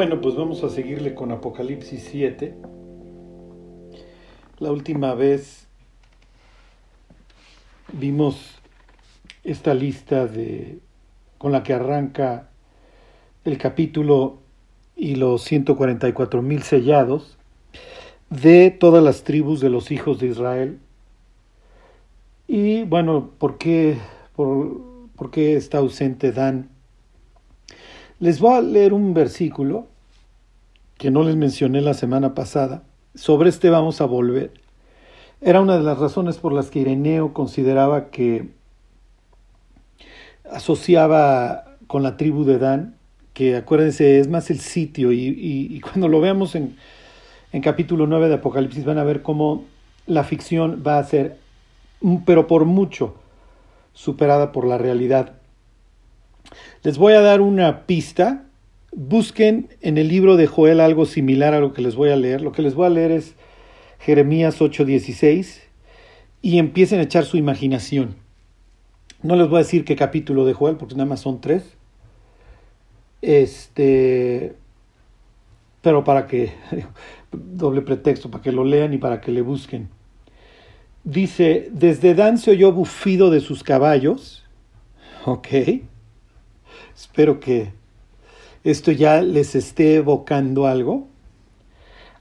Bueno, pues vamos a seguirle con Apocalipsis 7. La última vez vimos esta lista de con la que arranca el capítulo y los 144 mil sellados de todas las tribus de los hijos de Israel. Y bueno, ¿por qué, por, por qué está ausente Dan? Les voy a leer un versículo que no les mencioné la semana pasada. Sobre este vamos a volver. Era una de las razones por las que Ireneo consideraba que asociaba con la tribu de Dan, que acuérdense, es más el sitio, y, cuando lo veamos en, en capítulo 9 de Apocalipsis van a ver cómo la ficción va a ser, pero por mucho, superada por la realidad. Les voy a dar una pista. Busquen en el libro de Joel algo similar a lo que les voy a leer. Lo que les voy a leer es Jeremías 8:16 y empiecen a echar su imaginación. No les voy a decir qué capítulo de Joel, porque nada más son tres. Este, pero para que, doble pretexto, para que lo lean y para que le busquen. Dice, desde Dan se oyó bufido de sus caballos. Ok. Espero que esto ya les esté evocando algo.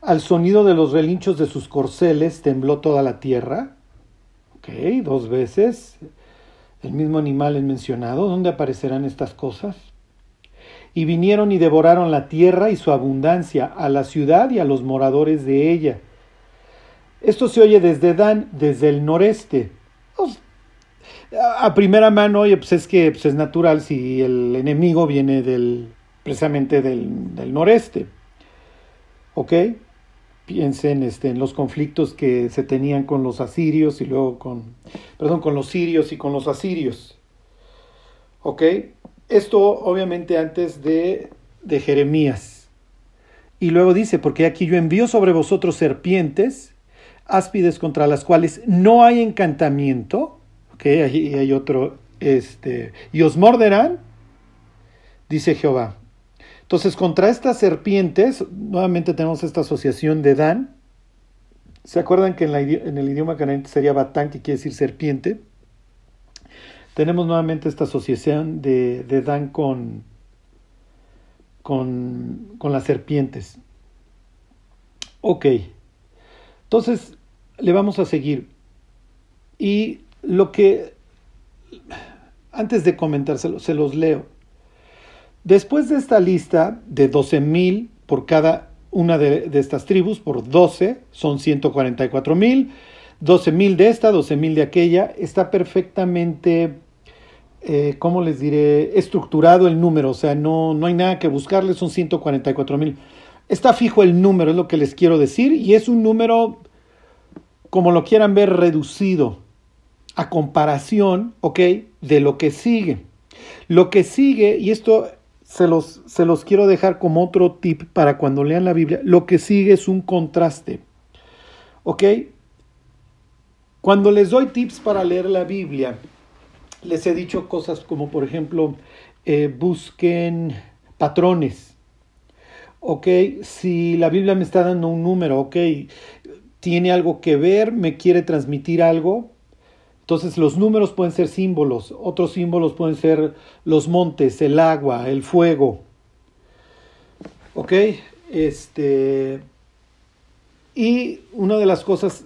Al sonido de los relinchos de sus corceles tembló toda la tierra. Ok, dos veces. El mismo animal es mencionado. ¿Dónde aparecerán estas cosas? Y vinieron y devoraron la tierra y su abundancia, a la ciudad y a los moradores de ella. Esto se oye desde Dan, desde el noreste a primera mano, oye, pues es que pues es natural si el enemigo viene del, precisamente del, noreste. ¿Ok? Piensen este, en los conflictos que se tenían con los asirios y luego con, perdón, con los sirios y con los asirios. ¿Ok? Esto obviamente antes de, de Jeremías. Y luego dice, porque aquí yo envío sobre vosotros serpientes, áspides contra las cuales no hay encantamiento, que ahí hay otro, este, y os morderán, dice Jehová. Entonces, contra estas serpientes, nuevamente tenemos esta asociación de Dan. ¿Se acuerdan que en, en el idioma canadiense sería Batán, que quiere decir serpiente? Tenemos nuevamente esta asociación de, de Dan con, con, con las serpientes. Ok. Entonces, le vamos a seguir. Y lo que, antes de comentárselo, se los leo. Después de esta lista de 12.000 por cada una de, estas tribus, por 12, son 144.000, 12.000 de esta, 12.000 de aquella, está perfectamente, eh, ¿cómo les diré?, estructurado el número, o sea, no, no hay nada que buscarle, son 144.000. Está fijo el número, es lo que les quiero decir, y es un número, como lo quieran ver, reducido a comparación, ¿ok? De lo que sigue. Lo que sigue, y esto se los, se los quiero dejar como otro tip para cuando lean la Biblia, lo que sigue es un contraste, ¿ok? Cuando les doy tips para leer la Biblia, les he dicho cosas como, por ejemplo, eh, busquen patrones. Ok, si la Biblia me está dando un número, ok, tiene algo que ver, me quiere transmitir algo, entonces los números pueden ser símbolos, otros símbolos pueden ser los montes, el agua, el fuego. ¿Ok? Este, y una de las cosas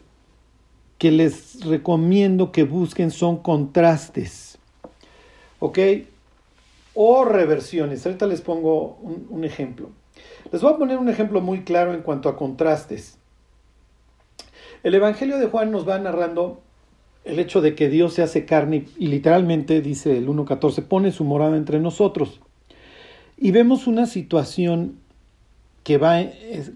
que les recomiendo que busquen son contrastes. ¿Ok? O reversiones. Ahorita les pongo un, un ejemplo. Les voy a poner un ejemplo muy claro en cuanto a contrastes. El Evangelio de Juan nos va narrando el hecho de que Dios se hace carne y literalmente, dice el 1.14, pone su morada entre nosotros. Y vemos una situación que va,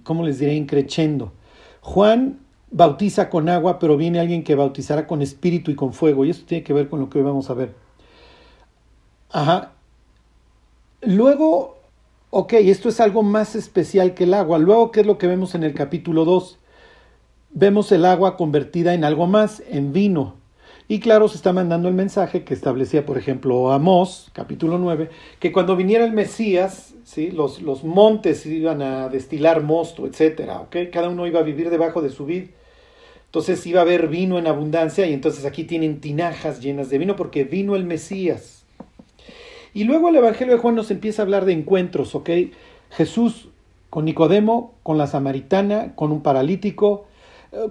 como les diré, increchendo. Juan bautiza con agua, pero viene alguien que bautizará con espíritu y con fuego. Y esto tiene que ver con lo que hoy vamos a ver. Ajá. Luego, ok, esto es algo más especial que el agua. Luego, ¿qué es lo que vemos en el capítulo 2? Vemos el agua convertida en algo más, en vino. Y claro, se está mandando el mensaje que establecía, por ejemplo, Amós, capítulo 9, que cuando viniera el Mesías, ¿sí? los, los montes iban a destilar mosto, etc. ¿okay? Cada uno iba a vivir debajo de su vid. Entonces iba a haber vino en abundancia y entonces aquí tienen tinajas llenas de vino porque vino el Mesías. Y luego el Evangelio de Juan nos empieza a hablar de encuentros, ¿ok? Jesús con Nicodemo, con la samaritana, con un paralítico,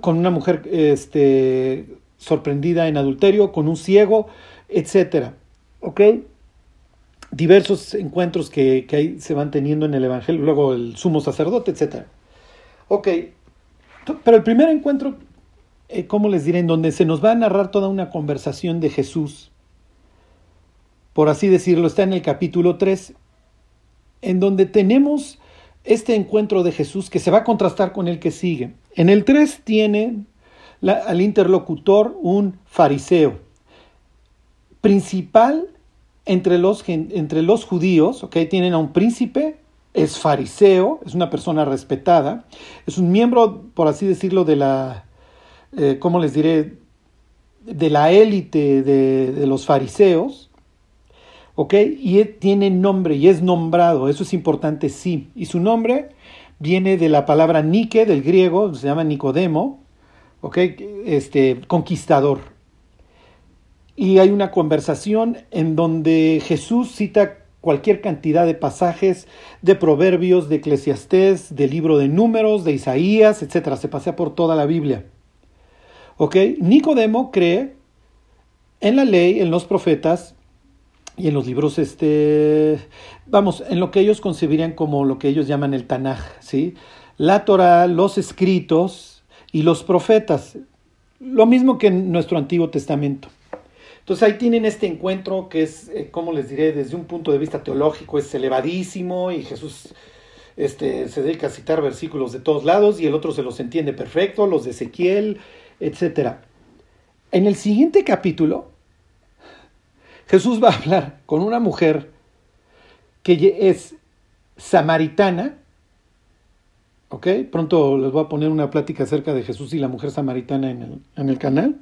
con una mujer este, sorprendida en adulterio, con un ciego, etc. ¿Ok? Diversos encuentros que, que se van teniendo en el Evangelio, luego el sumo sacerdote, etc. Ok, pero el primer encuentro, eh, ¿cómo les diré? En donde se nos va a narrar toda una conversación de Jesús, por así decirlo, está en el capítulo 3, en donde tenemos este encuentro de Jesús que se va a contrastar con el que sigue. En el 3 tiene al interlocutor un fariseo, principal entre los, entre los judíos, ¿okay? tienen a un príncipe, es fariseo, es una persona respetada, es un miembro, por así decirlo, de la, eh, ¿cómo les diré?, de la élite de, de los fariseos, ¿ok? Y tiene nombre y es nombrado, eso es importante, sí. Y su nombre viene de la palabra Nike, del griego, se llama Nicodemo, ¿ok? Este, conquistador. Y hay una conversación en donde Jesús cita cualquier cantidad de pasajes de proverbios, de eclesiastés, del libro de números, de Isaías, etc. Se pasea por toda la Biblia. ¿Ok? Nicodemo cree en la ley, en los profetas, y en los libros, este, vamos, en lo que ellos concebirían como lo que ellos llaman el Tanaj, ¿sí? La Torah, los escritos y los profetas, lo mismo que en nuestro Antiguo Testamento. Entonces ahí tienen este encuentro que es, eh, como les diré, desde un punto de vista teológico es elevadísimo y Jesús este, se dedica a citar versículos de todos lados y el otro se los entiende perfecto, los de Ezequiel, etc. En el siguiente capítulo, Jesús va a hablar con una mujer que es samaritana, ¿ok? Pronto les voy a poner una plática acerca de Jesús y la mujer samaritana en el, en el canal.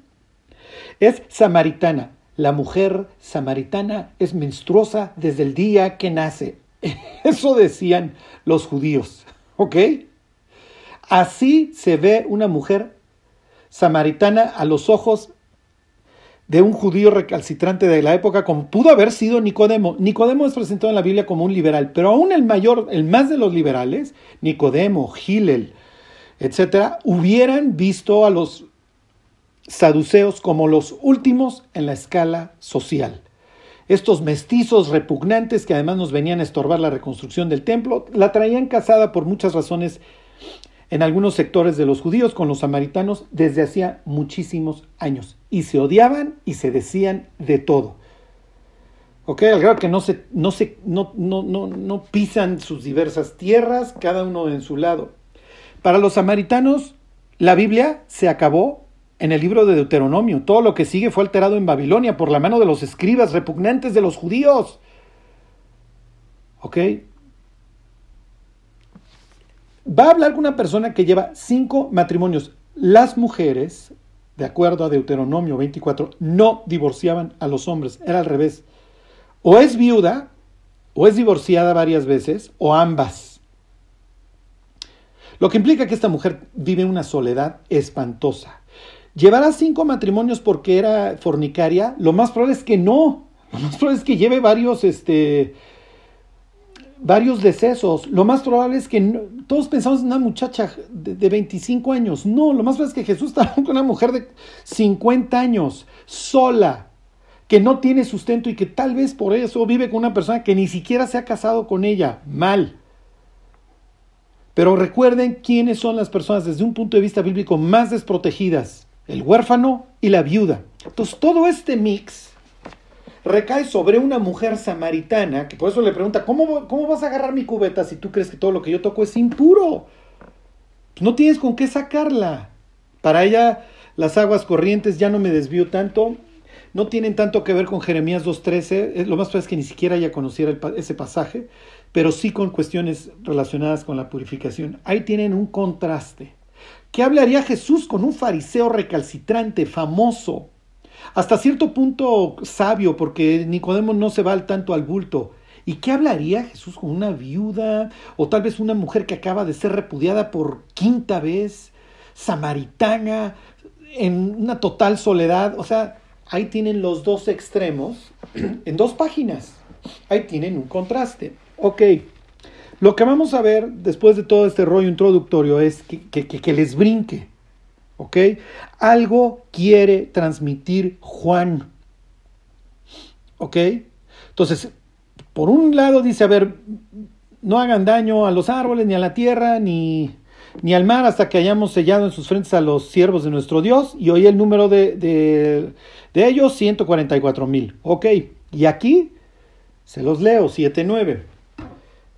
Es samaritana. La mujer samaritana es menstruosa desde el día que nace. Eso decían los judíos, ¿ok? Así se ve una mujer samaritana a los ojos de un judío recalcitrante de la época, como pudo haber sido Nicodemo. Nicodemo es presentado en la Biblia como un liberal, pero aún el mayor, el más de los liberales, Nicodemo, Gilel, etcétera, hubieran visto a los saduceos como los últimos en la escala social. Estos mestizos repugnantes que además nos venían a estorbar la reconstrucción del templo, la traían casada por muchas razones en algunos sectores de los judíos con los samaritanos desde hacía muchísimos años. Y se odiaban y se decían de todo. ¿Ok? Al grado que no, se, no, se, no, no, no, no pisan sus diversas tierras, cada uno en su lado. Para los samaritanos, la Biblia se acabó en el libro de Deuteronomio. Todo lo que sigue fue alterado en Babilonia por la mano de los escribas repugnantes de los judíos. ¿Ok? Va a hablar con una persona que lleva cinco matrimonios. Las mujeres, de acuerdo a Deuteronomio 24, no divorciaban a los hombres, era al revés. O es viuda, o es divorciada varias veces, o ambas. Lo que implica que esta mujer vive una soledad espantosa. ¿Llevará cinco matrimonios porque era fornicaria? Lo más probable es que no. Lo más probable es que lleve varios, este, varios decesos. Lo más probable es que todos pensamos en una muchacha de, 25 años. No, lo más probable es que Jesús estaba con una mujer de 50 años, sola, que no tiene sustento y que tal vez por eso vive con una persona que ni siquiera se ha casado con ella. Mal. Pero recuerden quiénes son las personas desde un punto de vista bíblico más desprotegidas. El huérfano y la viuda. Entonces todo este mix recae sobre una mujer samaritana, que por eso le pregunta, ¿cómo, cómo vas a agarrar mi cubeta si tú crees que todo lo que yo toco es impuro? no tienes con qué sacarla. Para ella las aguas corrientes, ya no me desvío tanto, no tienen tanto que ver con Jeremías 2.13, lo más probable es que ni siquiera ella conociera ese pasaje, pero sí con cuestiones relacionadas con la purificación. Ahí tienen un contraste. ¿Qué hablaría Jesús con un fariseo recalcitrante, famoso, hasta cierto punto sabio, porque Nicodemo no se va al tanto al bulto. ¿Y qué hablaría Jesús con una viuda o tal vez una mujer que acaba de ser repudiada por quinta vez, samaritana, en una total soledad? O sea, ahí tienen los dos extremos en dos páginas. Ahí tienen un contraste. Ok, lo que vamos a ver después de todo este rollo introductorio es que, que les brinque. ¿Ok? Algo quiere transmitir Juan. ¿Ok? Entonces, por un lado dice, a ver, no hagan daño a los árboles, ni a la tierra, ni, ni al mar, hasta que hayamos sellado en sus frentes a los siervos de nuestro Dios. Y hoy el número de, de, de ellos, 144 mil. Ok, y aquí se los leo, 7-9.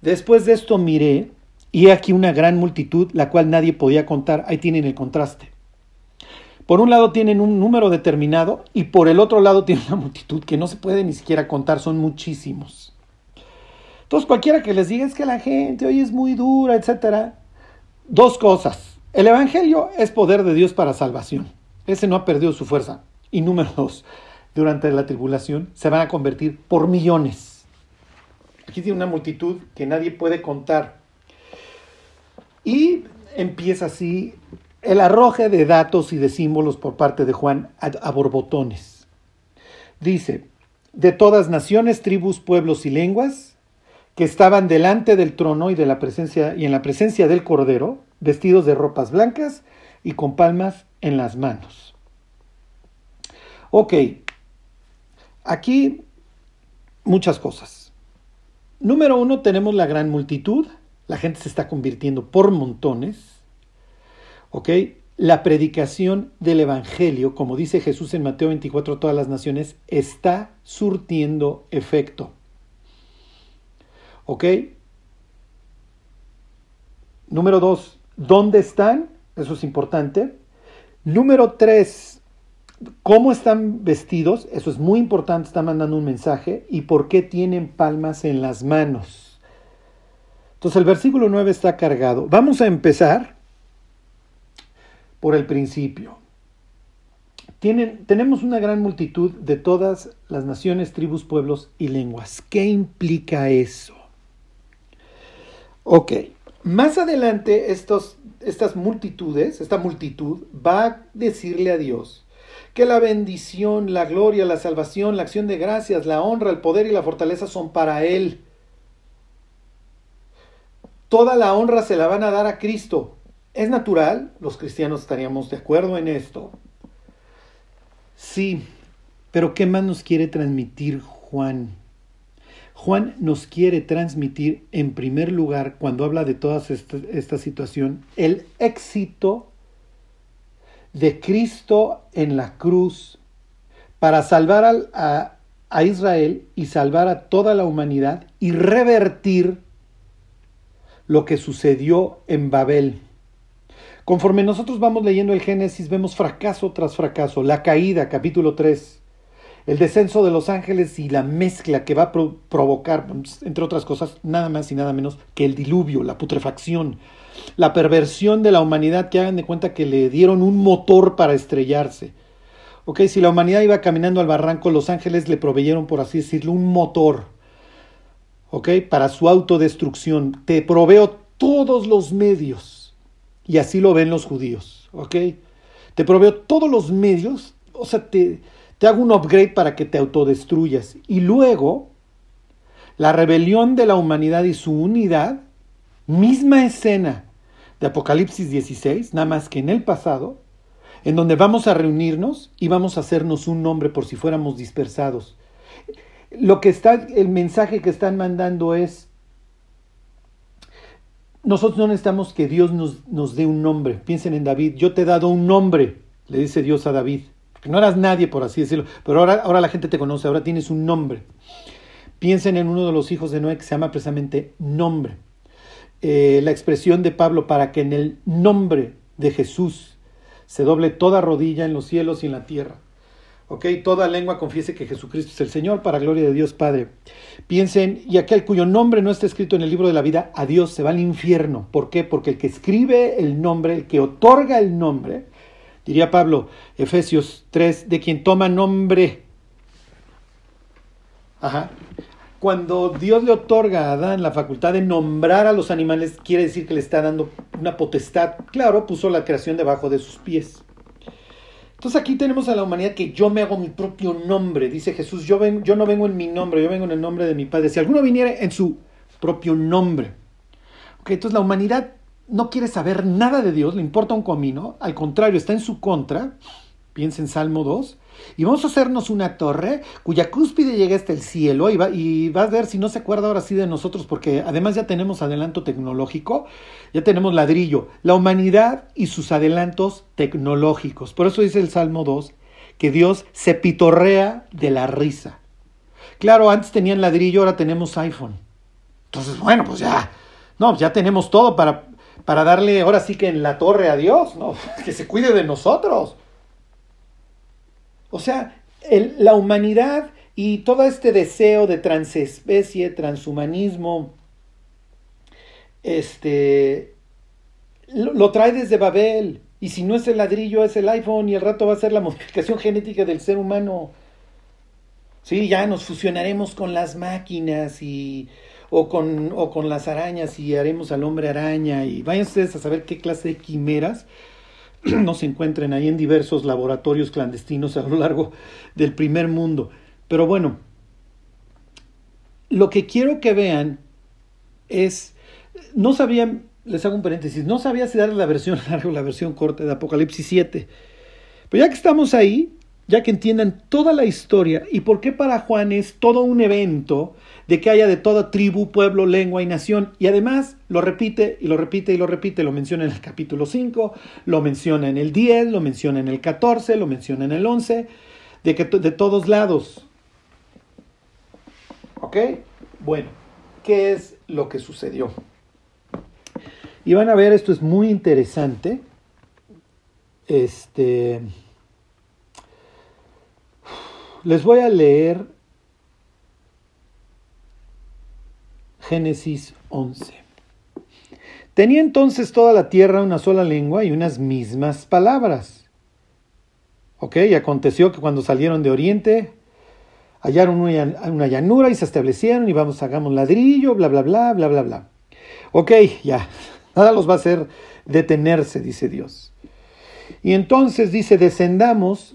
Después de esto miré, y aquí una gran multitud, la cual nadie podía contar. Ahí tienen el contraste. Por un lado tienen un número determinado y por el otro lado tienen una multitud que no se puede ni siquiera contar, son muchísimos. Entonces cualquiera que les diga es que la gente hoy es muy dura, etc. Dos cosas. El Evangelio es poder de Dios para salvación. Ese no ha perdido su fuerza. Y número dos, durante la tribulación se van a convertir por millones. Aquí tiene una multitud que nadie puede contar. Y empieza así el arroje de datos y de símbolos por parte de Juan a, borbotones. Dice, de todas naciones, tribus, pueblos y lenguas, que estaban delante del trono y, de la presencia, y en la presencia del Cordero, vestidos de ropas blancas y con palmas en las manos. Ok, aquí muchas cosas. Número uno, tenemos la gran multitud, la gente se está convirtiendo por montones. ¿Ok? La predicación del Evangelio, como dice Jesús en Mateo 24 a todas las naciones, está surtiendo efecto. ¿Ok? Número dos, ¿dónde están? Eso es importante. Número tres, ¿cómo están vestidos? Eso es muy importante, está mandando un mensaje. ¿Y por qué tienen palmas en las manos? Entonces el versículo 9 está cargado. Vamos a empezar por el principio. Tienen, tenemos una gran multitud de todas las naciones, tribus, pueblos y lenguas. ¿Qué implica eso? Ok, más adelante estos, estas multitudes, esta multitud va a decirle a Dios que la bendición, la gloria, la salvación, la acción de gracias, la honra, el poder y la fortaleza son para Él. Toda la honra se la van a dar a Cristo. ¿Es natural? Los cristianos estaríamos de acuerdo en esto. Sí, pero ¿qué más nos quiere transmitir Juan? Juan nos quiere transmitir, en primer lugar, cuando habla de toda esta, situación, el éxito de Cristo en la cruz para salvar a, Israel y salvar a toda la humanidad y revertir lo que sucedió en Babel. Conforme nosotros vamos leyendo el Génesis, vemos fracaso tras fracaso, la caída, capítulo 3, el descenso de los ángeles y la mezcla que va a provocar, entre otras cosas, nada más y nada menos que el diluvio, la putrefacción, la perversión de la humanidad, que hagan de cuenta que le dieron un motor para estrellarse. Ok, si la humanidad iba caminando al barranco, los ángeles le proveyeron, por así decirlo, un motor, ok, para su autodestrucción. Te proveo todos los medios y así lo ven los judíos, ¿ok? Te proveo todos los medios, o sea, te, te hago un upgrade para que te autodestruyas. Y luego, la rebelión de la humanidad y su unidad, misma escena de Apocalipsis 16, nada más que en el pasado, en donde vamos a reunirnos y vamos a hacernos un nombre por si fuéramos dispersados. Lo que está, el mensaje que están mandando es, nosotros no necesitamos que Dios nos, nos, dé un nombre. Piensen en David. Yo te he dado un nombre, le dice Dios a David. Que no eras nadie, por así decirlo. Pero ahora, ahora la gente te conoce, ahora tienes un nombre. Piensen en uno de los hijos de Noé que se llama precisamente nombre. Eh, la expresión de Pablo para que en el nombre de Jesús se doble toda rodilla en los cielos y en la tierra ¿ok? Toda lengua confiese que Jesucristo es el Señor, para gloria de Dios Padre. Piensen, y aquel cuyo nombre no está escrito en el libro de la vida, a Dios se va al infierno. ¿Por qué? Porque el que escribe el nombre, el que otorga el nombre, Diría Pablo, Efesios 3, de quien toma nombre. Ajá. Cuando Dios le otorga a Adán la facultad de nombrar a los animales, quiere decir que le está dando una potestad. Claro, puso la creación debajo de sus pies. Entonces aquí tenemos a la humanidad que yo me hago mi propio nombre. Dice Jesús, yo, ven, yo no vengo en mi nombre, yo vengo en el nombre de mi Padre. Si alguno viniera en su propio nombre. Entonces la humanidad no quiere saber nada de Dios, le importa un comino, al contrario, está en su contra. Piensa en Salmo 2. Y vamos a hacernos una torre cuya cúspide llega hasta el cielo y va, y a ver si no se acuerda ahora sí de nosotros, porque además ya tenemos adelanto tecnológico, ya tenemos ladrillo, la humanidad y sus adelantos tecnológicos. Por eso dice el Salmo 2 que Dios se pitorrea de la risa. Claro, antes tenían ladrillo, ahora tenemos iPhone. Entonces, bueno, pues ya, no, ya tenemos todo para, para darle ahora sí que en la torre a Dios. Que se cuide de nosotros. O sea, la humanidad y todo este deseo de transespecie, transhumanismo, este, lo, lo, trae desde Babel. Y si no es el ladrillo, es el iPhone y el rato va a ser la modificación genética del ser humano. Sí, ya nos fusionaremos con las máquinas y o con, o con las arañas y haremos al hombre araña y vayan ustedes a saber qué clase de quimeras no se encuentren ahí en diversos laboratorios clandestinos a lo largo del primer mundo. Pero bueno, lo que quiero que vean es, no sabían, les hago un paréntesis, no sabía si dar la versión larga o la versión corta de Apocalipsis 7. Pero ya que estamos ahí, ya que entiendan toda la historia y por qué para Juan es todo un evento de que haya de toda tribu, pueblo, lengua y nación. Y además lo repite y lo repite y lo repite, lo menciona en el capítulo 5, lo menciona en el 10, lo menciona en el 14, lo menciona en el 11, de, que, de todos lados. ¿Ok? Bueno, ¿qué es lo que sucedió? Y van a ver, esto es muy interesante. Este. Les voy a leer Génesis 11. Tenía entonces toda la tierra una sola lengua y unas mismas palabras. Ok, y aconteció que cuando salieron de Oriente, hallaron una llanura y se establecieron y vamos, hagamos ladrillo, bla, bla, bla, bla, bla, bla. Ok, ya, nada los va a hacer detenerse, dice Dios. Y entonces dice, descendamos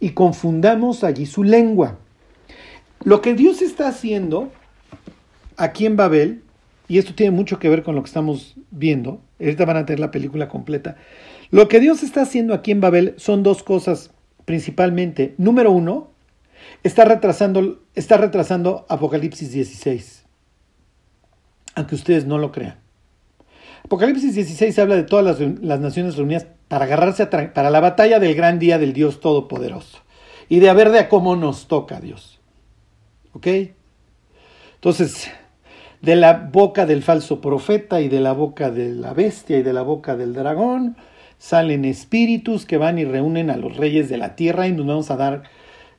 y confundamos allí su lengua. Lo que Dios está haciendo aquí en Babel, y esto tiene mucho que ver con lo que estamos viendo, ahorita van a tener la película completa, lo que Dios está haciendo aquí en Babel son dos cosas principalmente. Número uno, está retrasando, está retrasando Apocalipsis 16, aunque ustedes no lo crean. Apocalipsis 16 habla de todas las, naciones reunidas para agarrarse a para la batalla del gran día del Dios Todopoderoso y de a ver de a cómo nos toca Dios. ¿Ok? Entonces, de la boca del falso profeta y de la boca de la bestia y de la boca del dragón salen espíritus que van y reúnen a los reyes de la tierra y nos vamos a dar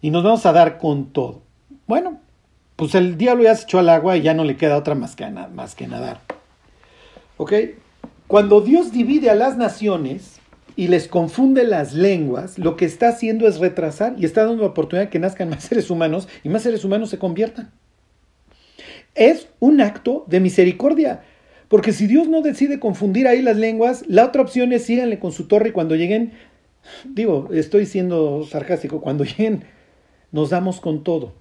y nos vamos a dar con todo. Bueno, pues el diablo ya se echó al agua y ya no le queda otra más que, más que nadar. ¿Ok? Cuando Dios divide a las naciones y les confunde las lenguas, lo que está haciendo es retrasar y está dando la oportunidad de que nazcan más seres humanos y más seres humanos se conviertan es un acto de misericordia. Porque si Dios no decide confundir ahí las lenguas, la otra opción es síganle con su torre y cuando lleguen, digo, estoy siendo sarcástico, cuando lleguen nos damos con todo.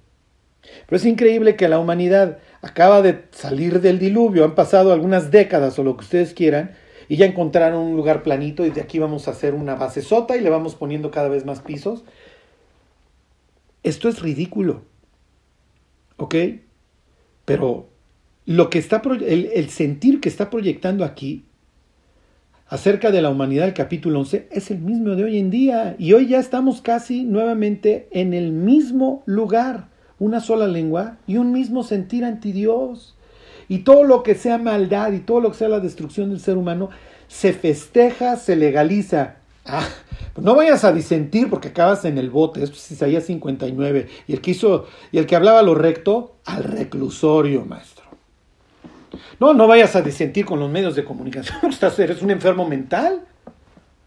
Pero es increíble que la humanidad acaba de salir del diluvio, han pasado algunas décadas o lo que ustedes quieran, y ya encontraron un lugar planito y de aquí vamos a hacer una base sota y le vamos poniendo cada vez más pisos. Esto es ridículo. ¿Ok? Pero lo que está el, sentir que está proyectando aquí acerca de la humanidad del capítulo 11 es el mismo de hoy en día y hoy ya estamos casi nuevamente en el mismo lugar, una sola lengua y un mismo sentir anti Dios. Y todo lo que sea maldad y todo lo que sea la destrucción del ser humano se festeja, se legaliza. Ah, no vayas a disentir porque acabas en el bote, esto es Isaías 59. Y el que hizo, y el que hablaba lo recto, al reclusorio, maestro. No, no vayas a disentir con los medios de comunicación. Eres un enfermo mental.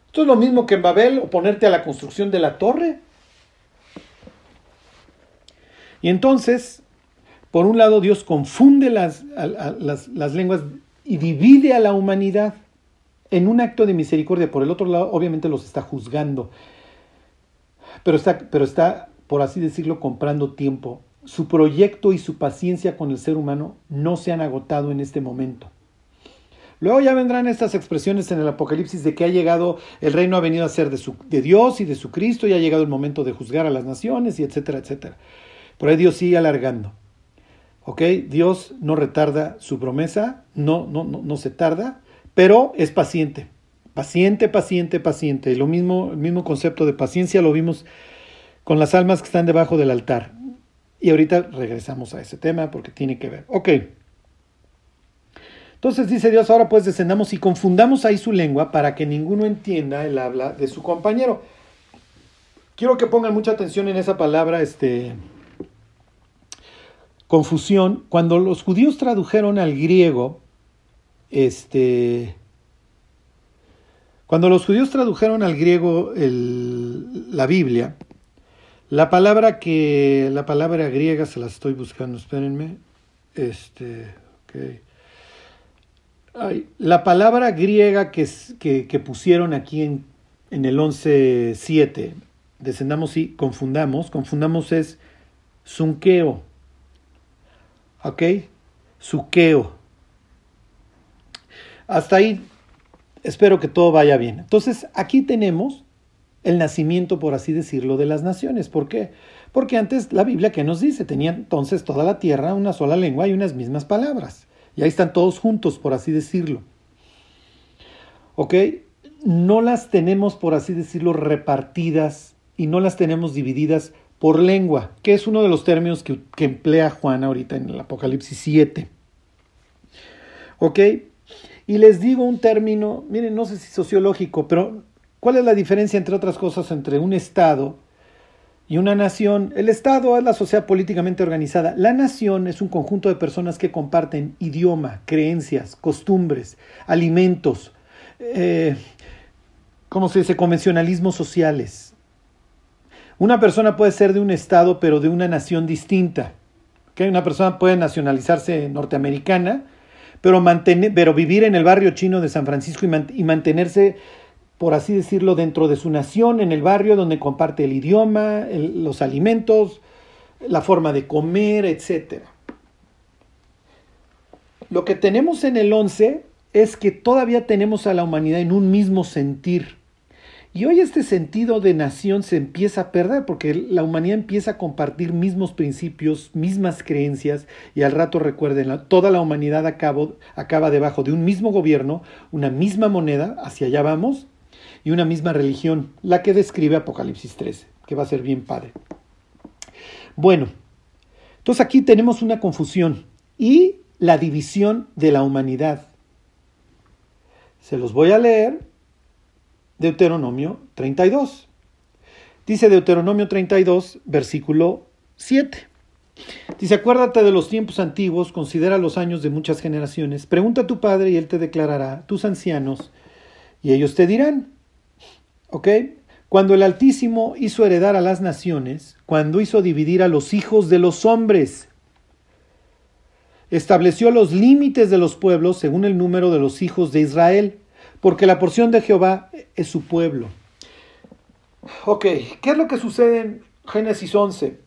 Esto es lo mismo que en Babel oponerte a la construcción de la torre. Y entonces, por un lado, Dios confunde las, las, las lenguas y divide a la humanidad en un acto de misericordia. Por el otro lado, obviamente los está juzgando, pero está, pero está, por así decirlo, comprando tiempo. Su proyecto y su paciencia con el ser humano no se han agotado en este momento. Luego ya vendrán estas expresiones en el Apocalipsis de que ha llegado, el reino ha venido a ser de, Dios y de su Cristo, y ha llegado el momento de juzgar a las naciones, y etcétera, etcétera. Por ahí Dios sigue alargando. ¿Ok? Dios no retarda su promesa, no, no, no, no se tarda, pero es paciente. Paciente, paciente, paciente. Lo mismo, el mismo concepto de paciencia lo vimos con las almas que están debajo del altar. Y ahorita regresamos a ese tema porque tiene que ver. Ok. Entonces dice Dios, ahora pues descendamos y confundamos ahí su lengua para que ninguno entienda el habla de su compañero. Quiero que pongan mucha atención en esa palabra, este, confusión. Cuando los judíos tradujeron al griego, este, cuando los judíos tradujeron al griego la Biblia, la palabra que, la palabra griega se la estoy buscando, espérenme, este, okay. La palabra griega que, que, pusieron aquí en, en el 11.7, descendamos y confundamos, confundamos es sunqueo, ¿ok? Suqueo. Hasta ahí espero que todo vaya bien. Entonces, aquí tenemos el nacimiento, por así decirlo, de las naciones. ¿Por qué? Porque antes la Biblia, ¿qué nos dice? Tenía entonces toda la tierra una sola lengua y unas mismas palabras. Y ahí están todos juntos, por así decirlo. ¿Ok? No las tenemos, por así decirlo, repartidas y no las tenemos divididas por lengua, que es uno de los términos que, emplea Juan ahorita en el Apocalipsis 7. ¿Ok? Y les digo un término, miren, no sé si sociológico, pero ¿cuál es la diferencia, entre otras cosas, entre un Estado y una nación, el Estado es la sociedad políticamente organizada. La nación es un conjunto de personas que comparten idioma, creencias, costumbres, alimentos, eh, ¿cómo se dice? Convencionalismos sociales. Una persona puede ser de un Estado, pero de una nación distinta. Una persona puede nacionalizarse norteamericana, pero, mantener, pero vivir en el barrio chino de San Francisco y mantenerse por así decirlo, dentro de su nación, en el barrio donde comparte el idioma, los alimentos, la forma de comer, etc. Lo que tenemos en el 11 es que todavía tenemos a la humanidad en un mismo sentir. Y hoy este sentido de nación se empieza a perder porque la humanidad empieza a compartir mismos principios, mismas creencias y al rato recuerden, toda la humanidad acaba, acaba debajo de un mismo gobierno, una misma moneda, hacia allá vamos, y una misma religión, la que describe Apocalipsis 13, que va a ser bien padre. Bueno, entonces aquí tenemos una confusión y la división de la humanidad. Se los voy a leer Deuteronomio 32. Dice Deuteronomio 32, versículo 7. Dice, acuérdate de los tiempos antiguos, considera los años de muchas generaciones, pregunta a tu padre y él te declarará, tus ancianos, y ellos te dirán, ¿Ok? Cuando el Altísimo hizo heredar a las naciones, cuando hizo dividir a los hijos de los hombres, estableció los límites de los pueblos según el número de los hijos de Israel, porque la porción de Jehová es su pueblo. Ok, ¿qué es lo que sucede en Génesis 11?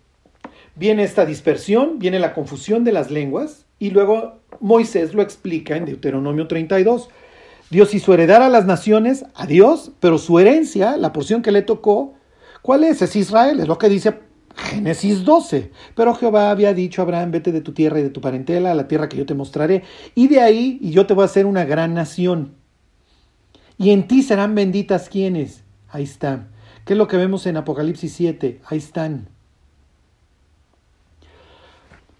Viene esta dispersión, viene la confusión de las lenguas, y luego Moisés lo explica en Deuteronomio 32. Dios hizo heredar a las naciones a Dios, pero su herencia, la porción que le tocó, ¿cuál es? Es Israel, es lo que dice Génesis 12. Pero Jehová había dicho a Abraham, vete de tu tierra y de tu parentela a la tierra que yo te mostraré, y de ahí, y yo te voy a hacer una gran nación. Y en ti serán benditas quienes. Ahí están. ¿Qué es lo que vemos en Apocalipsis 7? Ahí están.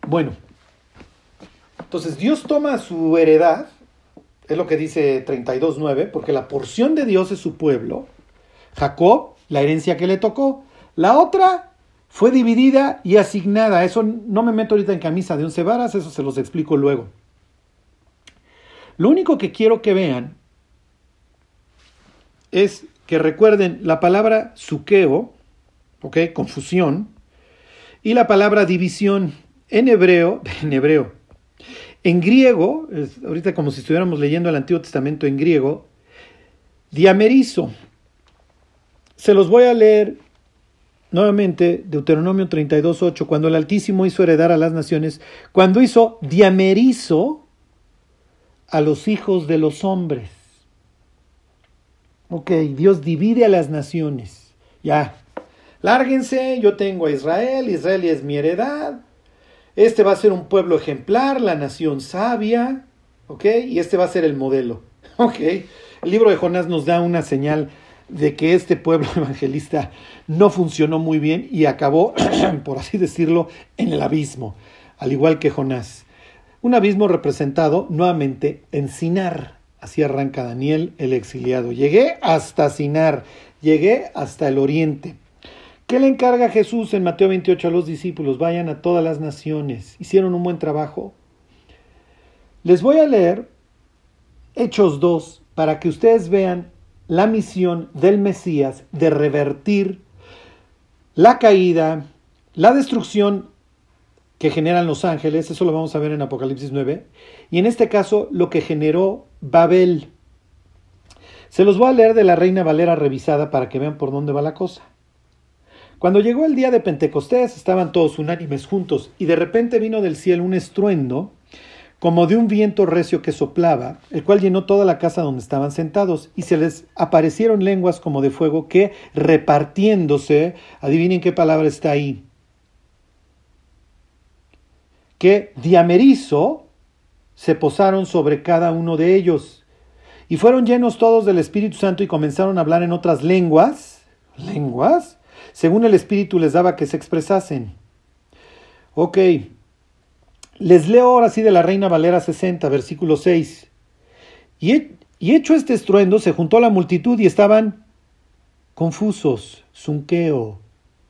Bueno, entonces Dios toma su heredad es lo que dice 32.9, porque la porción de Dios es su pueblo. Jacob, la herencia que le tocó. La otra fue dividida y asignada. Eso no me meto ahorita en camisa de once varas, eso se los explico luego. Lo único que quiero que vean es que recuerden la palabra suqueo, ¿ok? Confusión, y la palabra división en hebreo, en hebreo, en griego, ahorita como si estuviéramos leyendo el Antiguo Testamento en griego, diamerizo. Se los voy a leer nuevamente, Deuteronomio 32.8, cuando el Altísimo hizo heredar a las naciones, cuando hizo diamerizo a los hijos de los hombres. Ok, Dios divide a las naciones. Ya, lárguense, yo tengo a Israel, Israel es mi heredad. Este va a ser un pueblo ejemplar, la nación sabia. Ok, y este va a ser el modelo. Ok, el libro de Jonás nos da una señal de que este pueblo evangelista no funcionó muy bien y acabó, por así decirlo, en el abismo, al igual que Jonás. Un abismo representado nuevamente en Sinar. Así arranca Daniel el exiliado. Llegué hasta Sinar, llegué hasta el oriente. ¿Qué le encarga Jesús en Mateo 28 a los discípulos? Vayan a todas las naciones. Hicieron un buen trabajo. Les voy a leer Hechos 2 para que ustedes vean la misión del Mesías de revertir la caída, la destrucción que generan los ángeles, eso lo vamos a ver en Apocalipsis 9, y en este caso lo que generó Babel. Se los voy a leer de la Reina Valera revisada para que vean por dónde va la cosa. Cuando llegó el día de Pentecostés estaban todos unánimes juntos y de repente vino del cielo un estruendo como de un viento recio que soplaba, el cual llenó toda la casa donde estaban sentados, y se les aparecieron lenguas como de fuego que, repartiéndose, adivinen qué palabra está ahí, que diamerizo se posaron sobre cada uno de ellos, y fueron llenos todos del Espíritu Santo y comenzaron a hablar en otras lenguas, lenguas, según el Espíritu les daba que se expresasen. Ok, les leo ahora sí de la Reina Valera 60, versículo 6. Y, hecho este estruendo, se juntó la multitud y estaban confusos, zunqueo,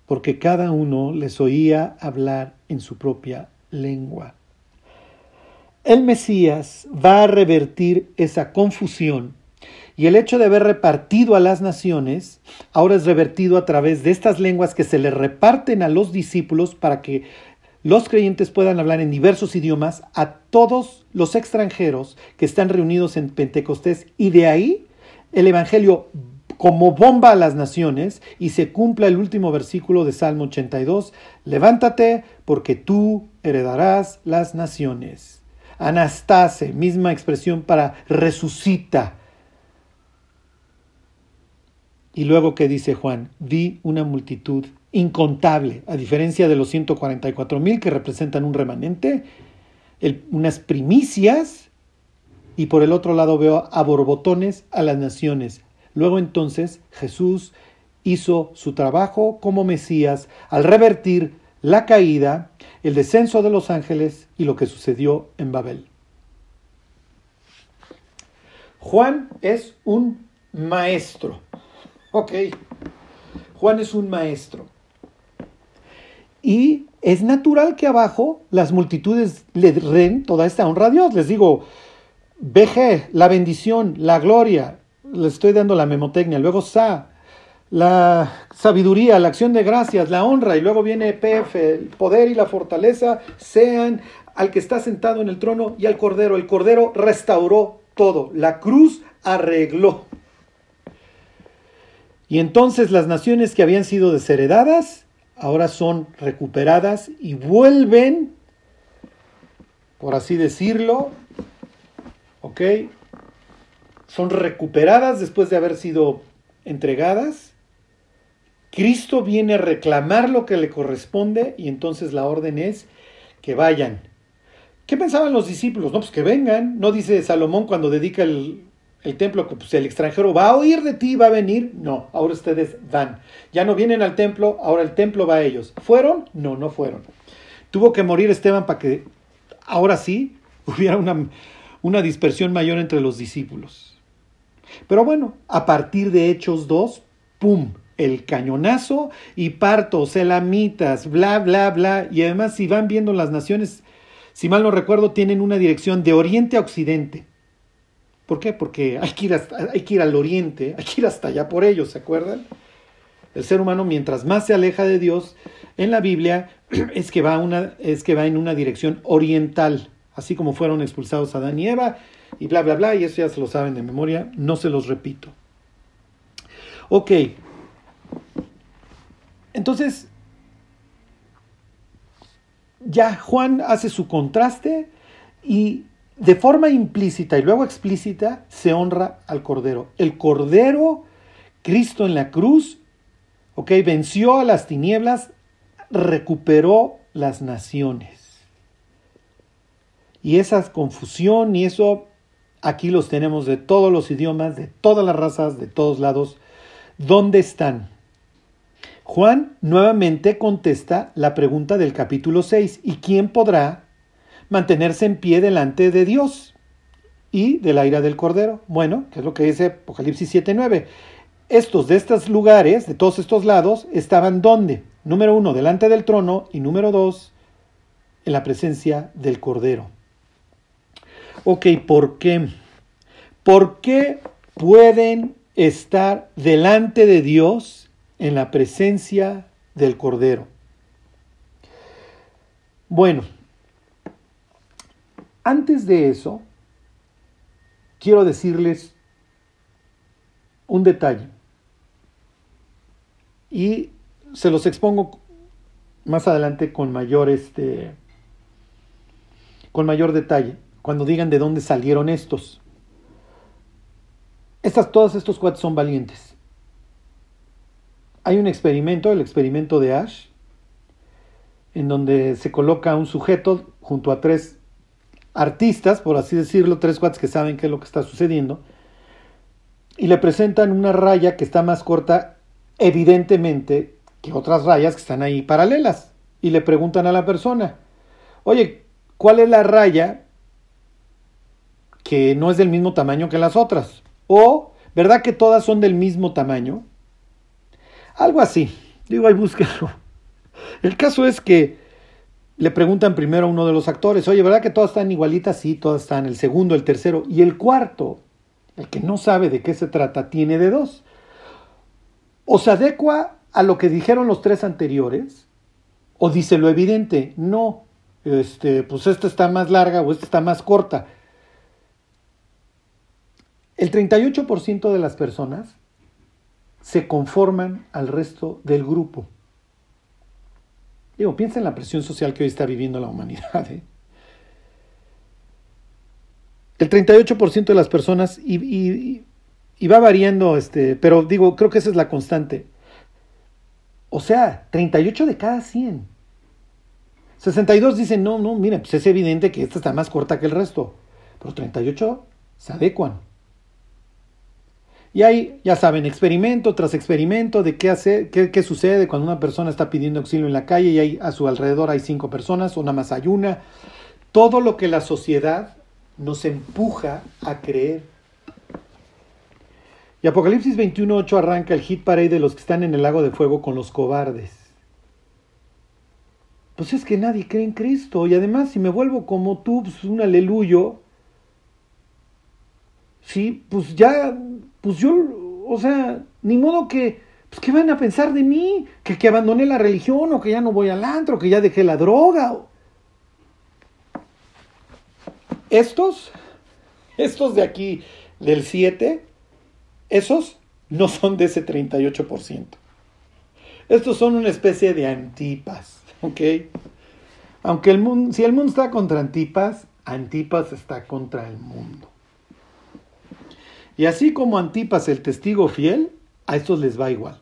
porque cada uno les oía hablar en su propia lengua. El Mesías va a revertir esa confusión y el hecho de haber repartido a las naciones ahora es revertido a través de estas lenguas que se le reparten a los discípulos para que los creyentes puedan hablar en diversos idiomas a todos los extranjeros que están reunidos en Pentecostés y de ahí el Evangelio como bomba a las naciones y se cumpla el último versículo de Salmo 82, levántate porque tú heredarás las naciones. Anastase, misma expresión para resucita. Y luego que dice Juan, vi una multitud incontable, a diferencia de los 144 mil que representan un remanente, unas primicias, y por el otro lado veo a borbotones a las naciones. Luego entonces Jesús hizo su trabajo como Mesías al revertir la caída, el descenso de los ángeles y lo que sucedió en Babel. Juan es un maestro. Ok. Juan es un maestro. Y es natural que abajo las multitudes le den toda esta honra a Dios. Les digo, BG, la bendición, la gloria, le estoy dando la memotecnia, luego Sa, la sabiduría, la acción de gracias, la honra, y luego viene PF, el poder y la fortaleza sean al que está sentado en el trono y al Cordero. El Cordero restauró todo, la cruz arregló. Y entonces las naciones que habían sido desheredadas, ahora son recuperadas y vuelven, por así decirlo, ¿ok? Son recuperadas después de haber sido entregadas. Cristo viene a reclamar lo que le corresponde y entonces la orden es que vayan. ¿Qué pensaban los discípulos? No, pues que vengan. No dice Salomón cuando dedica el, templo, pues el extranjero va a oír de ti, va a venir. No, ahora ustedes van. Ya no vienen al templo, ahora el templo va a ellos. ¿Fueron? No, no fueron. Tuvo que morir Esteban para que ahora sí hubiera una, una dispersión mayor entre los discípulos. Pero bueno, a partir de Hechos 2, ¡pum! El cañonazo y partos, elamitas, bla, bla, bla. Y además, si van viendo las naciones, si mal no recuerdo, tienen una dirección de oriente a occidente ¿Por qué? Porque hay que, ir hay que ir al oriente, hay que ir hasta allá por ellos, ¿se acuerdan? El ser humano, mientras más se aleja de Dios, en la Biblia es que va, una, es que va en una dirección oriental, así como fueron expulsados Adán y Eva, y bla, bla, bla, y eso ya se lo saben de memoria, no se los repito. Ok. Entonces, ya Juan hace su contraste y de forma implícita y luego explícita se honra al Cordero. El Cordero, Cristo en la cruz, ok, venció a las tinieblas, recuperó las naciones. Y esa confusión y eso aquí los tenemos de todos los idiomas, de todas las razas, de todos lados. ¿Dónde están? Juan nuevamente contesta la pregunta del capítulo 6. ¿Y quién podrá mantenerse en pie delante de Dios y de la ira del Cordero. Bueno, que es lo que dice Apocalipsis 7.9. Estos de estos lugares, de todos estos lados, estaban ¿dónde? Número uno, delante del trono y número dos, en la presencia del Cordero. Ok, ¿por qué? ¿Por qué pueden estar delante de Dios en la presencia del Cordero? Bueno, antes de eso, quiero decirles un detalle. Y se los expongo más adelante con mayor, este, con mayor detalle, cuando digan de dónde salieron estos. Estas, todos estos cuates son valientes. Hay un experimento, el experimento de Ash, en donde se coloca un sujeto junto a tres artistas, por así decirlo, tres cuates que saben qué es lo que está sucediendo, y le presentan una raya que está más corta, evidentemente, que otras rayas que están ahí paralelas. Y le preguntan a la persona, oye, ¿cuál es la raya que no es del mismo tamaño que las otras? O, ¿verdad que todas son del mismo tamaño? Algo así. Digo, ahí búsquenlo. El caso es que le preguntan primero a uno de los actores, oye, ¿verdad que todas están igualitas? Sí, todas están. El segundo, el tercero. Y el cuarto, el que no sabe de qué se trata, tiene de dos. O se adecua a lo que dijeron los tres anteriores, o dice lo evidente, no, este, pues esta está más larga o esta está más corta. El 38% de las personas se conforman al resto del grupo. Digo, piensa en la presión social que hoy está viviendo la humanidad. ¿eh? El 38% de las personas, y, va variando, este, pero digo, creo que esa es la constante. O sea, 38 de cada 100. 62 dicen, no, no, mira, pues es evidente que esta está más corta que el resto. Pero 38 se adecuan. Y hay, ya saben, experimento tras experimento de qué, hace, qué, sucede cuando una persona está pidiendo auxilio en la calle y a su alrededor hay cinco personas o nada más hay una. Todo lo que la sociedad nos empuja a creer. Y Apocalipsis 21.8 arranca el hit parade de los que están en el lago de fuego con los cobardes. Pues es que nadie cree en Cristo. Y además, si me vuelvo como tú, pues un aleluyo, sí, pues ya pues yo, o sea, ni modo que, pues ¿qué van a pensar de mí? Que, que abandoné la religión o que ya no voy al antro, que ya dejé la droga. Estos, estos de aquí del 7, esos no son de ese 38%. Estos son una especie de antipas, ¿ok? Aunque el mundo, si el mundo está contra antipas, antipas está contra el mundo. Y así como Antipas, el testigo fiel, a estos les va igual.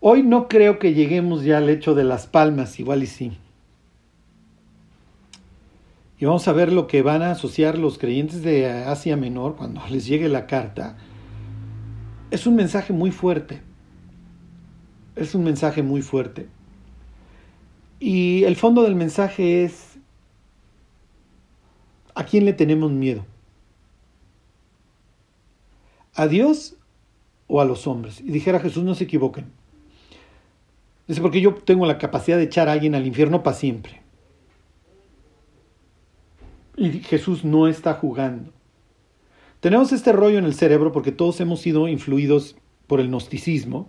Hoy no creo que lleguemos ya al hecho de las palmas, igual y sí. Y vamos a ver lo que van a asociar los creyentes de Asia Menor cuando les llegue la carta. Es un mensaje muy fuerte. Es un mensaje muy fuerte. Y el fondo del mensaje es ¿A quién le tenemos miedo? ¿A Dios o a los hombres? Y dijera Jesús, no se equivoquen. Dice, porque yo tengo la capacidad de echar a alguien al infierno para siempre. Y Jesús no está jugando. Tenemos este rollo en el cerebro porque todos hemos sido influidos por el gnosticismo,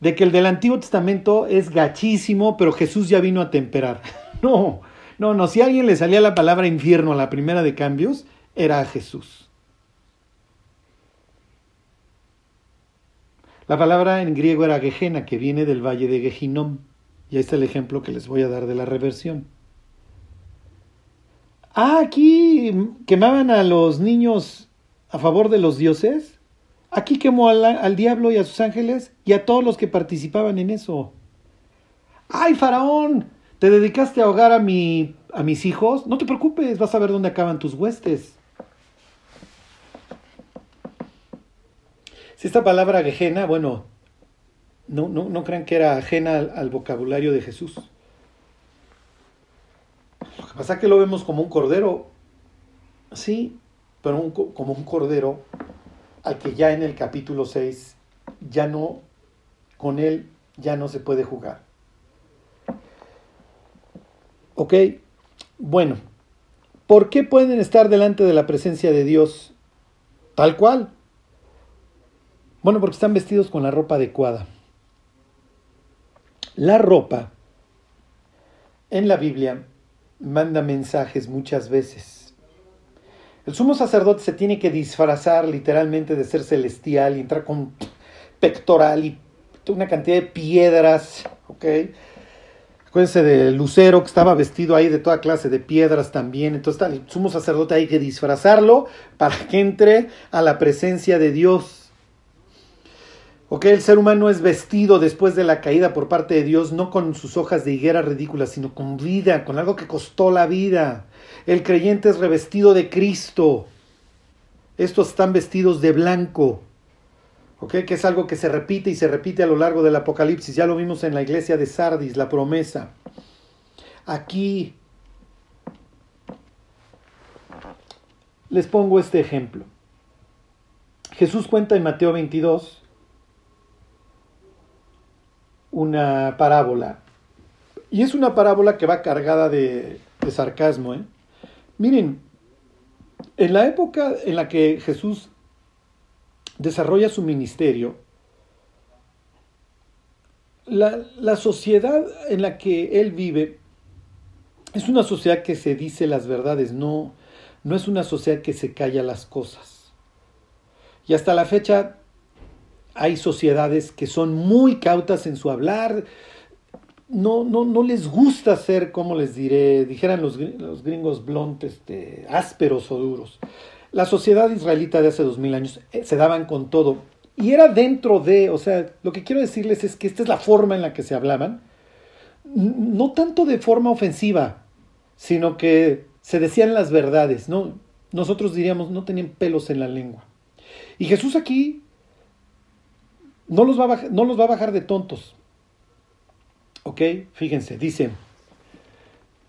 de que el del Antiguo Testamento es gachísimo, pero Jesús ya vino a temperar. No, no, no, si a alguien le salía la palabra infierno a la primera de cambios, era a Jesús. La palabra en griego era Gehenna, que viene del valle de Gehinom. Y ahí está el ejemplo que les voy a dar de la reversión. Ah, aquí quemaban a los niños a favor de los dioses. Aquí quemó al, diablo y a sus ángeles y a todos los que participaban en eso. ¡Ay, faraón! ¿Te dedicaste a ahogar a, mi, a mis hijos? No te preocupes, vas a ver dónde acaban tus huestes. Si esta palabra ajena, bueno, no, no, no crean que era ajena al, vocabulario de Jesús. Lo que pasa es que lo vemos como un cordero, sí, pero como un cordero al que ya en el capítulo 6 ya no, con él ya no se puede jugar. ¿Ok? Bueno, ¿por qué pueden estar delante de la presencia de Dios tal cual? Bueno, porque están vestidos con la ropa adecuada. La ropa en la Biblia manda mensajes muchas veces. El sumo sacerdote se tiene que disfrazar literalmente de ser celestial y entrar con pectoral y una cantidad de piedras, ¿ok? Acuérdense de Lucero que estaba vestido ahí de toda clase de piedras también. Entonces el sumo sacerdote hay que disfrazarlo para que entre a la presencia de Dios. Ok, el ser humano es vestido después de la caída por parte de Dios, no con sus hojas de higuera ridículas, sino con vida, con algo que costó la vida. El creyente es revestido de Cristo. Estos están vestidos de blanco. ¿Ok? Que es algo que se repite y se repite a lo largo del Apocalipsis. Ya lo vimos en la iglesia de Sardis, la promesa. Aquí les pongo este ejemplo. Jesús cuenta en Mateo 22 una parábola. Y es una parábola que va cargada de, de sarcasmo. ¿eh? Miren, en la época en la que Jesús desarrolla su ministerio, la, sociedad en la que él vive es una sociedad que se dice las verdades, no, no es una sociedad que se calla las cosas. Y hasta la fecha hay sociedades que son muy cautas en su hablar, no, no, no les gusta ser, como les diré, dijeran los, los gringos blond, este, ásperos o duros. La sociedad israelita de hace dos mil años eh, se daban con todo. Y era dentro de, o sea, lo que quiero decirles es que esta es la forma en la que se hablaban. No tanto de forma ofensiva, sino que se decían las verdades, ¿no? Nosotros diríamos, no tenían pelos en la lengua. Y Jesús aquí no los va a no los va a bajar de tontos. ¿Ok? Fíjense, dice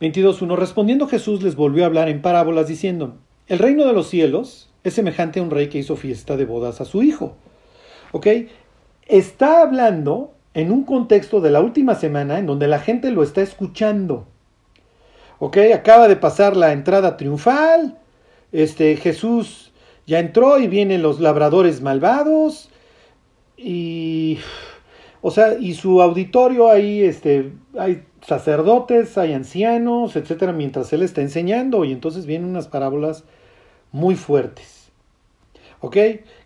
22.1. Respondiendo Jesús les volvió a hablar en parábolas diciendo, el reino de los cielos es semejante a un rey que hizo fiesta de bodas a su hijo. ¿Ok? Está hablando en un contexto de la última semana en donde la gente lo está escuchando. ¿Ok? Acaba de pasar la entrada triunfal. Este, Jesús ya entró y vienen los labradores malvados. Y o sea, y su auditorio ahí, este, hay sacerdotes, hay ancianos, etcétera, mientras él está enseñando, y entonces vienen unas parábolas muy fuertes. ¿Ok?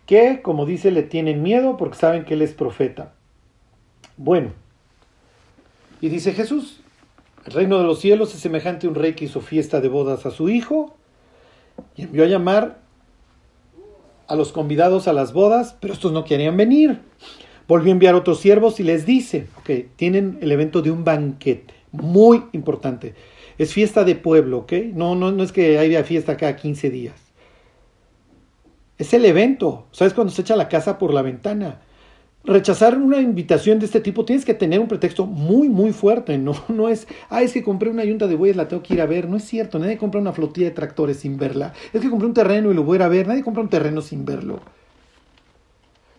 Que, como dice, le tienen miedo porque saben que él es profeta. Bueno, y dice Jesús, el reino de los cielos es semejante a un rey que hizo fiesta de bodas a su hijo y envió a llamar a los convidados a las bodas, pero estos no querían venir. Volvió a enviar otros siervos y les dice, ok, tienen el evento de un banquete, muy importante. Es fiesta de pueblo, ¿ok? No, no, no es que haya fiesta cada 15 días. Es el evento. ¿Sabes cuando se echa la casa por la ventana? Rechazar una invitación de este tipo tienes que tener un pretexto muy, muy fuerte. No, no es, ah, es que compré una yunta de bueyes, la tengo que ir a ver. No es cierto. Nadie compra una flotilla de tractores sin verla. Es que compré un terreno y lo voy a ir a ver. Nadie compra un terreno sin verlo.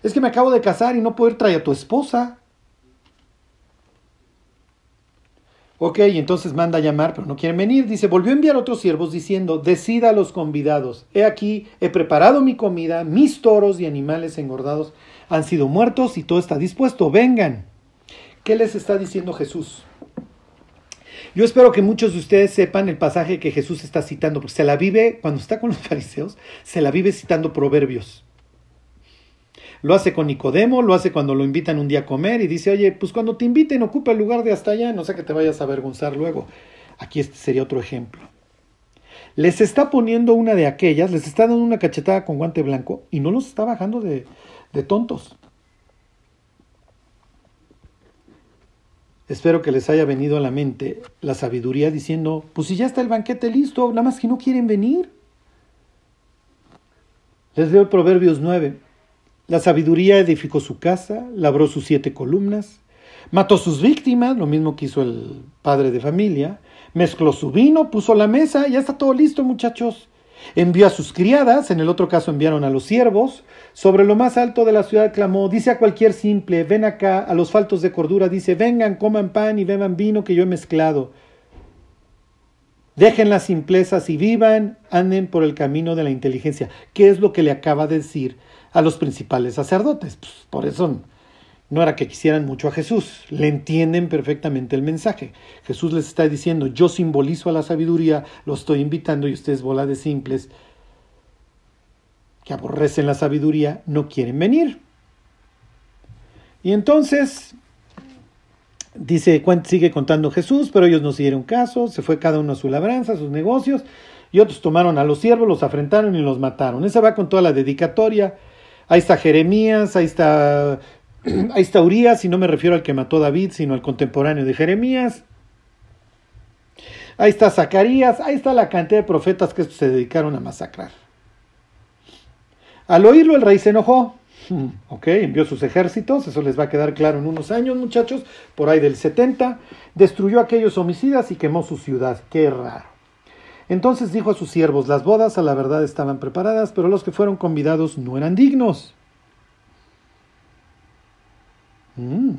Es que me acabo de casar y no poder traer a tu esposa. Ok, entonces manda a llamar, pero no quieren venir. Dice, volvió a enviar otros siervos diciendo, decida a los convidados. He aquí, he preparado mi comida, mis toros y animales engordados han sido muertos y todo está dispuesto. Vengan. ¿Qué les está diciendo Jesús? Yo espero que muchos de ustedes sepan el pasaje que Jesús está citando, porque se la vive, cuando está con los fariseos, se la vive citando proverbios. Lo hace con Nicodemo, lo hace cuando lo invitan un día a comer y dice, oye, pues cuando te inviten ocupa el lugar de hasta allá, no sé que te vayas a avergonzar luego. Aquí este sería otro ejemplo. Les está poniendo una de aquellas, les está dando una cachetada con guante blanco y no los está bajando de, de tontos. Espero que les haya venido a la mente la sabiduría diciendo, pues si ya está el banquete listo, nada más que no quieren venir. Les leo Proverbios 9. La sabiduría edificó su casa, labró sus siete columnas, mató sus víctimas, lo mismo que hizo el padre de familia, mezcló su vino, puso la mesa, ya está todo listo, muchachos. Envió a sus criadas, en el otro caso enviaron a los siervos, sobre lo más alto de la ciudad clamó, dice a cualquier simple, ven acá, a los faltos de cordura, dice, vengan, coman pan y beban vino que yo he mezclado. Dejen las simplezas y vivan, anden por el camino de la inteligencia. ¿Qué es lo que le acaba de decir a los principales sacerdotes. Pues, por eso no era que quisieran mucho a Jesús, le entienden perfectamente el mensaje. Jesús les está diciendo, yo simbolizo a la sabiduría, lo estoy invitando y ustedes bola de simples que aborrecen la sabiduría, no quieren venir. Y entonces, dice, sigue contando Jesús, pero ellos no siguieron caso, se fue cada uno a su labranza, a sus negocios, y otros tomaron a los siervos, los afrentaron y los mataron. Esa va con toda la dedicatoria Ahí está Jeremías, ahí está, ahí está Urias, y no me refiero al que mató a David, sino al contemporáneo de Jeremías. Ahí está Zacarías, ahí está la cantidad de profetas que se dedicaron a masacrar. Al oírlo el rey se enojó. Hmm, ok, envió sus ejércitos, eso les va a quedar claro en unos años, muchachos, por ahí del 70. Destruyó aquellos homicidas y quemó su ciudad. Qué raro. Entonces dijo a sus siervos, las bodas a la verdad estaban preparadas, pero los que fueron convidados no eran dignos. Mm.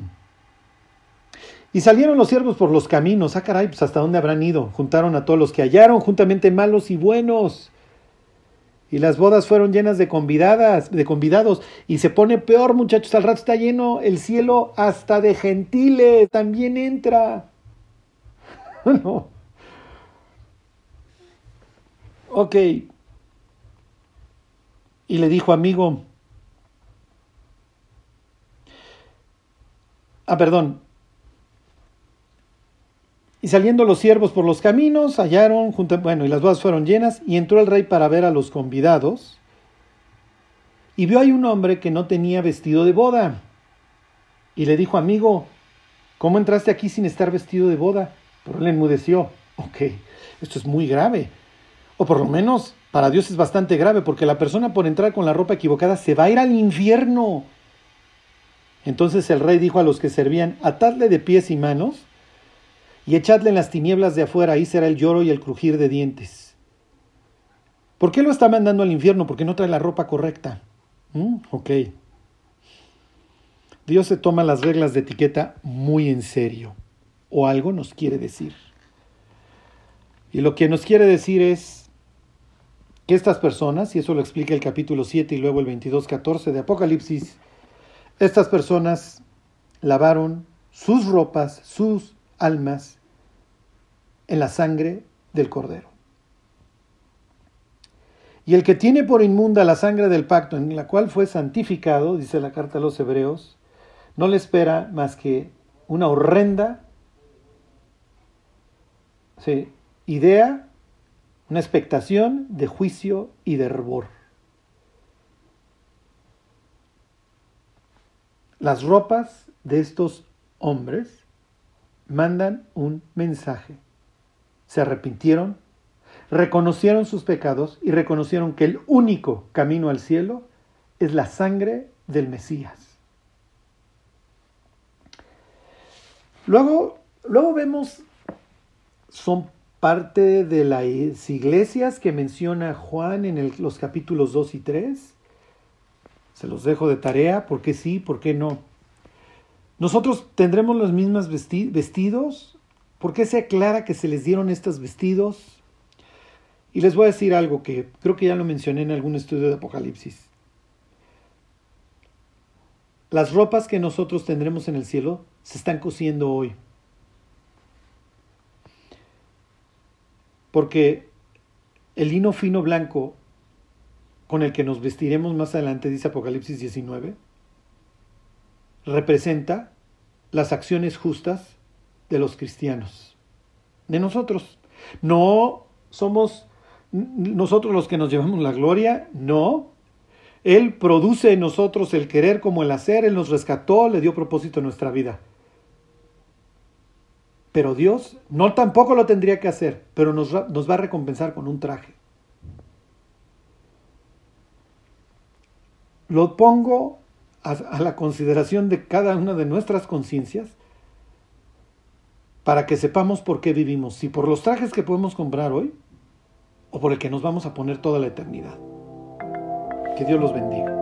Y salieron los siervos por los caminos. Ah, caray, pues hasta dónde habrán ido. Juntaron a todos los que hallaron, juntamente malos y buenos. Y las bodas fueron llenas de convidadas, de convidados. Y se pone peor, muchachos. Al rato está lleno el cielo hasta de gentiles. También entra. no. Ok. Y le dijo, amigo, ah, perdón. Y saliendo los siervos por los caminos, hallaron, junto, bueno, y las bodas fueron llenas, y entró el rey para ver a los convidados, y vio ahí un hombre que no tenía vestido de boda. Y le dijo, amigo, ¿cómo entraste aquí sin estar vestido de boda? Pero él enmudeció. Ok, esto es muy grave. O por lo menos para Dios es bastante grave, porque la persona por entrar con la ropa equivocada se va a ir al infierno. Entonces el rey dijo a los que servían, atadle de pies y manos y echadle en las tinieblas de afuera, ahí será el lloro y el crujir de dientes. ¿Por qué lo está mandando al infierno? Porque no trae la ropa correcta. ¿Mm? Ok. Dios se toma las reglas de etiqueta muy en serio, o algo nos quiere decir. Y lo que nos quiere decir es, que estas personas, y eso lo explica el capítulo 7 y luego el 22-14 de Apocalipsis, estas personas lavaron sus ropas, sus almas, en la sangre del Cordero. Y el que tiene por inmunda la sangre del pacto en la cual fue santificado, dice la carta a los hebreos, no le espera más que una horrenda idea una expectación de juicio y de hervor. Las ropas de estos hombres mandan un mensaje. Se arrepintieron, reconocieron sus pecados y reconocieron que el único camino al cielo es la sangre del Mesías. Luego, luego vemos, son parte de las iglesias que menciona Juan en los capítulos 2 y 3. Se los dejo de tarea, ¿por qué sí, por qué no? Nosotros tendremos los mismos vestidos ¿Por qué se aclara que se les dieron estos vestidos? Y les voy a decir algo que creo que ya lo mencioné en algún estudio de Apocalipsis. Las ropas que nosotros tendremos en el cielo se están cosiendo hoy. Porque el lino fino blanco con el que nos vestiremos más adelante, dice Apocalipsis 19, representa las acciones justas de los cristianos, de nosotros. No somos nosotros los que nos llevamos la gloria, no. Él produce en nosotros el querer como el hacer, Él nos rescató, le dio propósito a nuestra vida. Pero Dios no tampoco lo tendría que hacer, pero nos, va a recompensar con un traje. Lo pongo a, a la consideración de cada una de nuestras conciencias para que sepamos por qué vivimos, si por los trajes que podemos comprar hoy o por el que nos vamos a poner toda la eternidad. Que Dios los bendiga.